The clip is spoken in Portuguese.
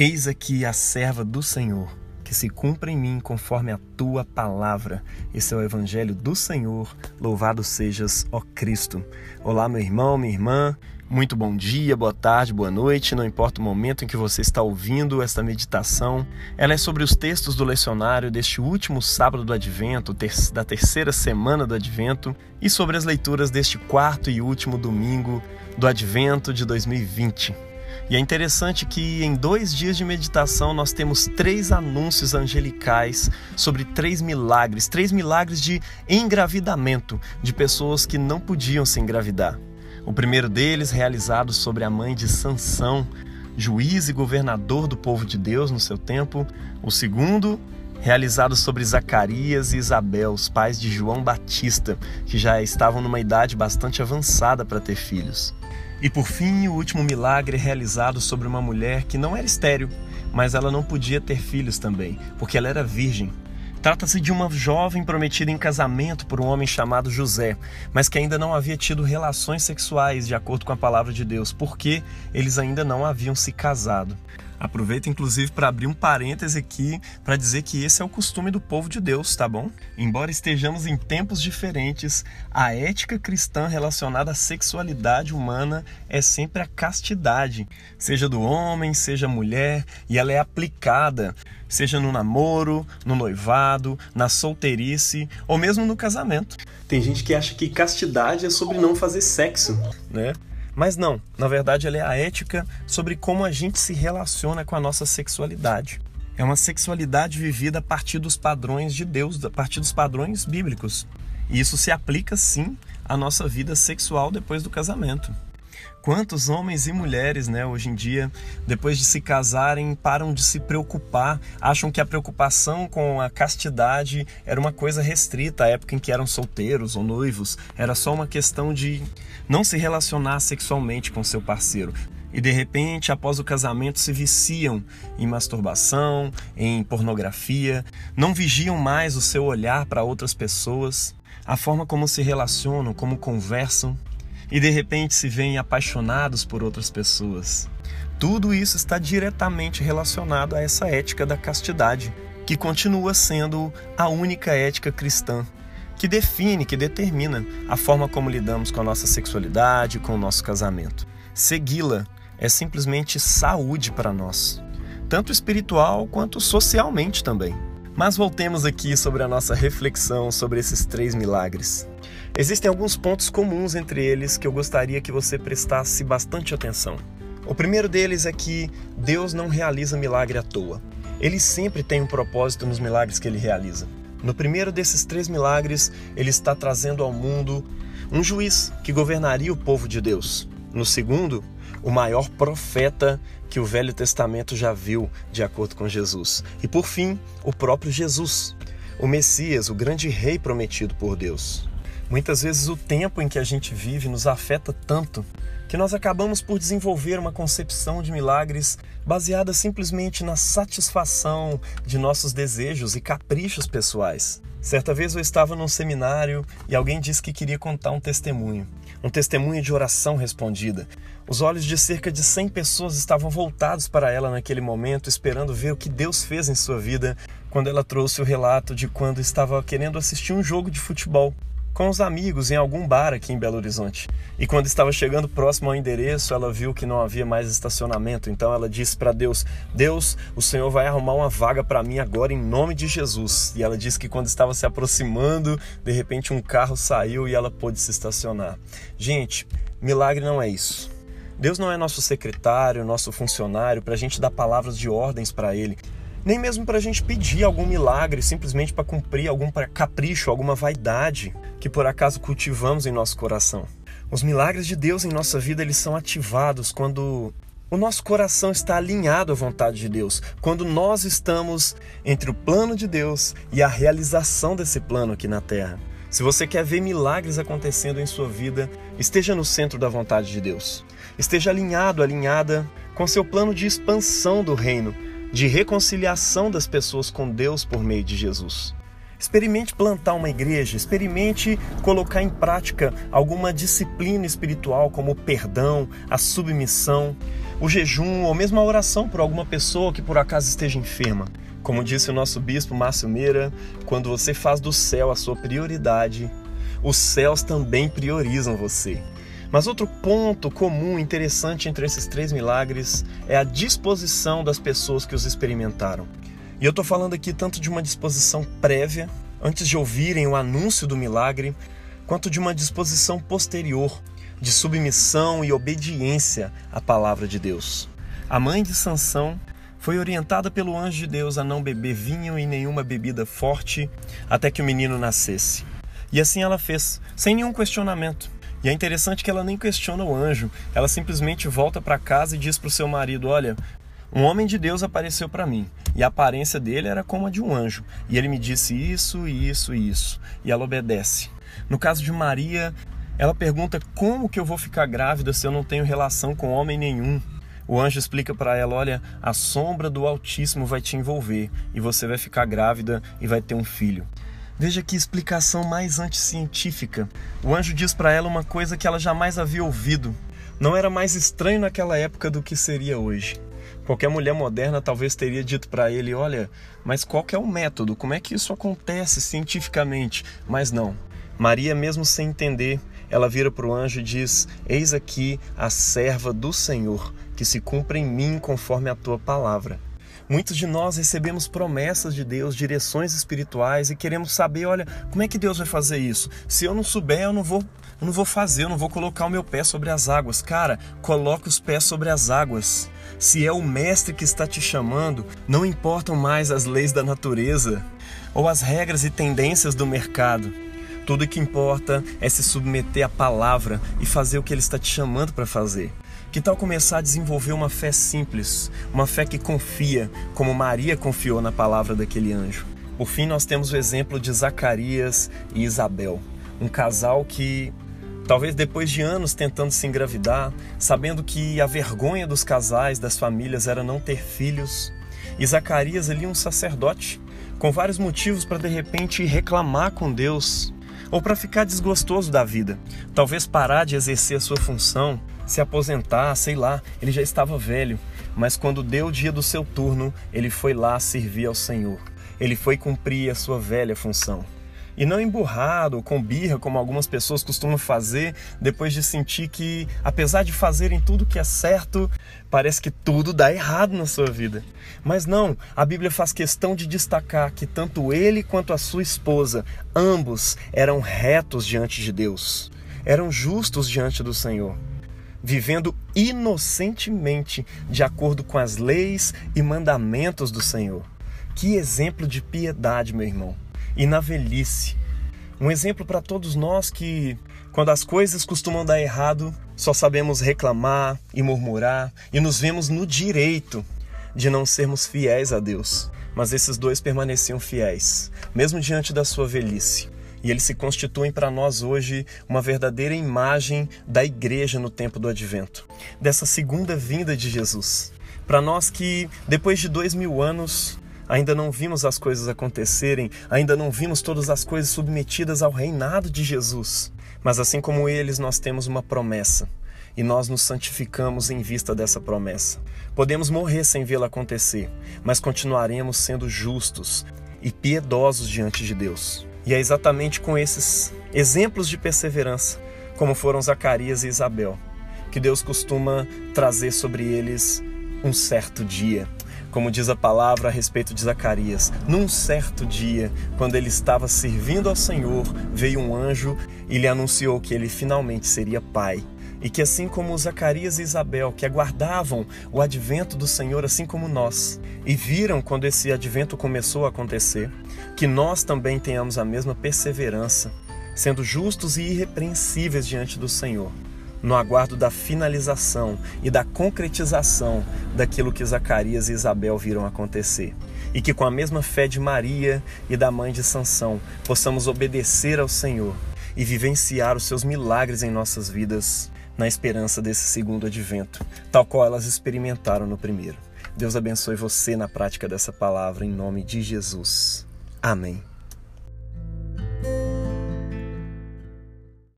Eis aqui a serva do Senhor, que se cumpra em mim conforme a tua palavra. Esse é o evangelho do Senhor. Louvado sejas, ó Cristo. Olá, meu irmão, minha irmã. Muito bom dia, boa tarde, boa noite, não importa o momento em que você está ouvindo esta meditação. Ela é sobre os textos do lecionário deste último sábado do Advento, da terceira semana do Advento, e sobre as leituras deste quarto e último domingo do Advento de 2020. E é interessante que em dois dias de meditação nós temos três anúncios angelicais sobre três milagres, três milagres de engravidamento de pessoas que não podiam se engravidar. O primeiro deles, realizado sobre a mãe de Sansão, juiz e governador do povo de Deus no seu tempo. O segundo, realizado sobre Zacarias e Isabel, os pais de João Batista, que já estavam numa idade bastante avançada para ter filhos. E por fim, o último milagre realizado sobre uma mulher que não era estéril, mas ela não podia ter filhos também, porque ela era virgem. Trata-se de uma jovem prometida em casamento por um homem chamado José, mas que ainda não havia tido relações sexuais de acordo com a palavra de Deus, porque eles ainda não haviam se casado. Aproveito inclusive para abrir um parêntese aqui para dizer que esse é o costume do povo de Deus, tá bom? Embora estejamos em tempos diferentes, a ética cristã relacionada à sexualidade humana é sempre a castidade, seja do homem, seja mulher, e ela é aplicada seja no namoro, no noivado, na solteirice ou mesmo no casamento. Tem gente que acha que castidade é sobre não fazer sexo, né? Mas não, na verdade ela é a ética sobre como a gente se relaciona com a nossa sexualidade. É uma sexualidade vivida a partir dos padrões de Deus, a partir dos padrões bíblicos. E isso se aplica sim à nossa vida sexual depois do casamento. Quantos homens e mulheres, né, hoje em dia, depois de se casarem, param de se preocupar, acham que a preocupação com a castidade era uma coisa restrita à época em que eram solteiros ou noivos, era só uma questão de não se relacionar sexualmente com seu parceiro. E de repente, após o casamento, se viciam em masturbação, em pornografia, não vigiam mais o seu olhar para outras pessoas, a forma como se relacionam, como conversam, e de repente se veem apaixonados por outras pessoas. Tudo isso está diretamente relacionado a essa ética da castidade, que continua sendo a única ética cristã que define, que determina a forma como lidamos com a nossa sexualidade, com o nosso casamento. Segui-la é simplesmente saúde para nós, tanto espiritual quanto socialmente também. Mas voltemos aqui sobre a nossa reflexão sobre esses três milagres. Existem alguns pontos comuns entre eles que eu gostaria que você prestasse bastante atenção. O primeiro deles é que Deus não realiza milagre à toa. Ele sempre tem um propósito nos milagres que ele realiza. No primeiro desses três milagres, ele está trazendo ao mundo um juiz que governaria o povo de Deus. No segundo, o maior profeta que o Velho Testamento já viu, de acordo com Jesus. E por fim, o próprio Jesus, o Messias, o grande rei prometido por Deus. Muitas vezes o tempo em que a gente vive nos afeta tanto que nós acabamos por desenvolver uma concepção de milagres baseada simplesmente na satisfação de nossos desejos e caprichos pessoais. Certa vez eu estava num seminário e alguém disse que queria contar um testemunho, um testemunho de oração respondida. Os olhos de cerca de 100 pessoas estavam voltados para ela naquele momento, esperando ver o que Deus fez em sua vida, quando ela trouxe o relato de quando estava querendo assistir um jogo de futebol com os amigos em algum bar aqui em Belo Horizonte. E quando estava chegando próximo ao endereço, ela viu que não havia mais estacionamento. Então ela disse para Deus: Deus, o Senhor vai arrumar uma vaga para mim agora em nome de Jesus. E ela disse que quando estava se aproximando, de repente um carro saiu e ela pôde se estacionar. Gente, milagre não é isso. Deus não é nosso secretário, nosso funcionário, para a gente dar palavras de ordens para Ele nem mesmo para a gente pedir algum milagre, simplesmente para cumprir algum capricho, alguma vaidade que por acaso cultivamos em nosso coração. Os milagres de Deus em nossa vida eles são ativados quando o nosso coração está alinhado à vontade de Deus, quando nós estamos entre o plano de Deus e a realização desse plano aqui na terra. Se você quer ver milagres acontecendo em sua vida, esteja no centro da vontade de Deus. Esteja alinhado, alinhada com seu plano de expansão do reino, de reconciliação das pessoas com Deus por meio de Jesus. Experimente plantar uma igreja, experimente colocar em prática alguma disciplina espiritual, como o perdão, a submissão, o jejum ou mesmo a oração por alguma pessoa que por acaso esteja enferma. Como disse o nosso bispo Márcio Meira, quando você faz do céu a sua prioridade, os céus também priorizam você. Mas outro ponto comum interessante entre esses três milagres é a disposição das pessoas que os experimentaram. E eu estou falando aqui tanto de uma disposição prévia, antes de ouvirem o anúncio do milagre, quanto de uma disposição posterior, de submissão e obediência à palavra de Deus. A mãe de Sansão foi orientada pelo anjo de Deus a não beber vinho e nenhuma bebida forte até que o menino nascesse. E assim ela fez, sem nenhum questionamento. E é interessante que ela nem questiona o anjo, ela simplesmente volta para casa e diz para o seu marido: Olha, um homem de Deus apareceu para mim e a aparência dele era como a de um anjo. E ele me disse isso, isso e isso. E ela obedece. No caso de Maria, ela pergunta como que eu vou ficar grávida se eu não tenho relação com homem nenhum. O anjo explica para ela: olha, a sombra do Altíssimo vai te envolver e você vai ficar grávida e vai ter um filho. Veja que explicação mais anticientífica. O anjo diz para ela uma coisa que ela jamais havia ouvido. Não era mais estranho naquela época do que seria hoje. Qualquer mulher moderna talvez teria dito para ele: Olha, mas qual é o método? Como é que isso acontece cientificamente? Mas não. Maria, mesmo sem entender, ela vira para o anjo e diz: Eis aqui a serva do Senhor, que se cumpre em mim conforme a tua palavra. Muitos de nós recebemos promessas de Deus, direções espirituais e queremos saber, olha, como é que Deus vai fazer isso? Se eu não souber, eu não vou, eu não vou fazer, eu não vou colocar o meu pé sobre as águas. Cara, coloque os pés sobre as águas. Se é o mestre que está te chamando, não importam mais as leis da natureza ou as regras e tendências do mercado. Tudo que importa é se submeter à palavra e fazer o que ele está te chamando para fazer. Que tal começar a desenvolver uma fé simples, uma fé que confia, como Maria confiou na palavra daquele anjo? Por fim, nós temos o exemplo de Zacarias e Isabel, um casal que, talvez depois de anos tentando se engravidar, sabendo que a vergonha dos casais, das famílias, era não ter filhos, e Zacarias ali um sacerdote, com vários motivos para de repente reclamar com Deus, ou para ficar desgostoso da vida, talvez parar de exercer a sua função, se aposentar, sei lá, ele já estava velho, mas quando deu o dia do seu turno, ele foi lá servir ao Senhor. Ele foi cumprir a sua velha função. E não emburrado, com birra, como algumas pessoas costumam fazer, depois de sentir que, apesar de fazerem tudo que é certo, parece que tudo dá errado na sua vida. Mas não, a Bíblia faz questão de destacar que tanto ele quanto a sua esposa, ambos eram retos diante de Deus, eram justos diante do Senhor vivendo inocentemente de acordo com as leis e mandamentos do Senhor. Que exemplo de piedade, meu irmão. E na velhice, um exemplo para todos nós que, quando as coisas costumam dar errado, só sabemos reclamar e murmurar e nos vemos no direito de não sermos fiéis a Deus. Mas esses dois permaneciam fiéis, mesmo diante da sua velhice e eles se constituem para nós hoje uma verdadeira imagem da igreja no tempo do advento, dessa segunda vinda de Jesus. Para nós que, depois de dois mil anos, ainda não vimos as coisas acontecerem, ainda não vimos todas as coisas submetidas ao reinado de Jesus. Mas assim como eles, nós temos uma promessa e nós nos santificamos em vista dessa promessa. Podemos morrer sem vê-la acontecer, mas continuaremos sendo justos e piedosos diante de Deus. E é exatamente com esses exemplos de perseverança, como foram Zacarias e Isabel, que Deus costuma trazer sobre eles um certo dia. Como diz a palavra a respeito de Zacarias, num certo dia, quando ele estava servindo ao Senhor, veio um anjo e lhe anunciou que ele finalmente seria pai. E que assim como Zacarias e Isabel, que aguardavam o advento do Senhor assim como nós, e viram quando esse advento começou a acontecer, que nós também tenhamos a mesma perseverança, sendo justos e irrepreensíveis diante do Senhor, no aguardo da finalização e da concretização daquilo que Zacarias e Isabel viram acontecer. E que com a mesma fé de Maria e da mãe de Sansão possamos obedecer ao Senhor e vivenciar os seus milagres em nossas vidas na esperança desse segundo advento, tal qual elas experimentaram no primeiro. Deus abençoe você na prática dessa palavra em nome de Jesus. Amém.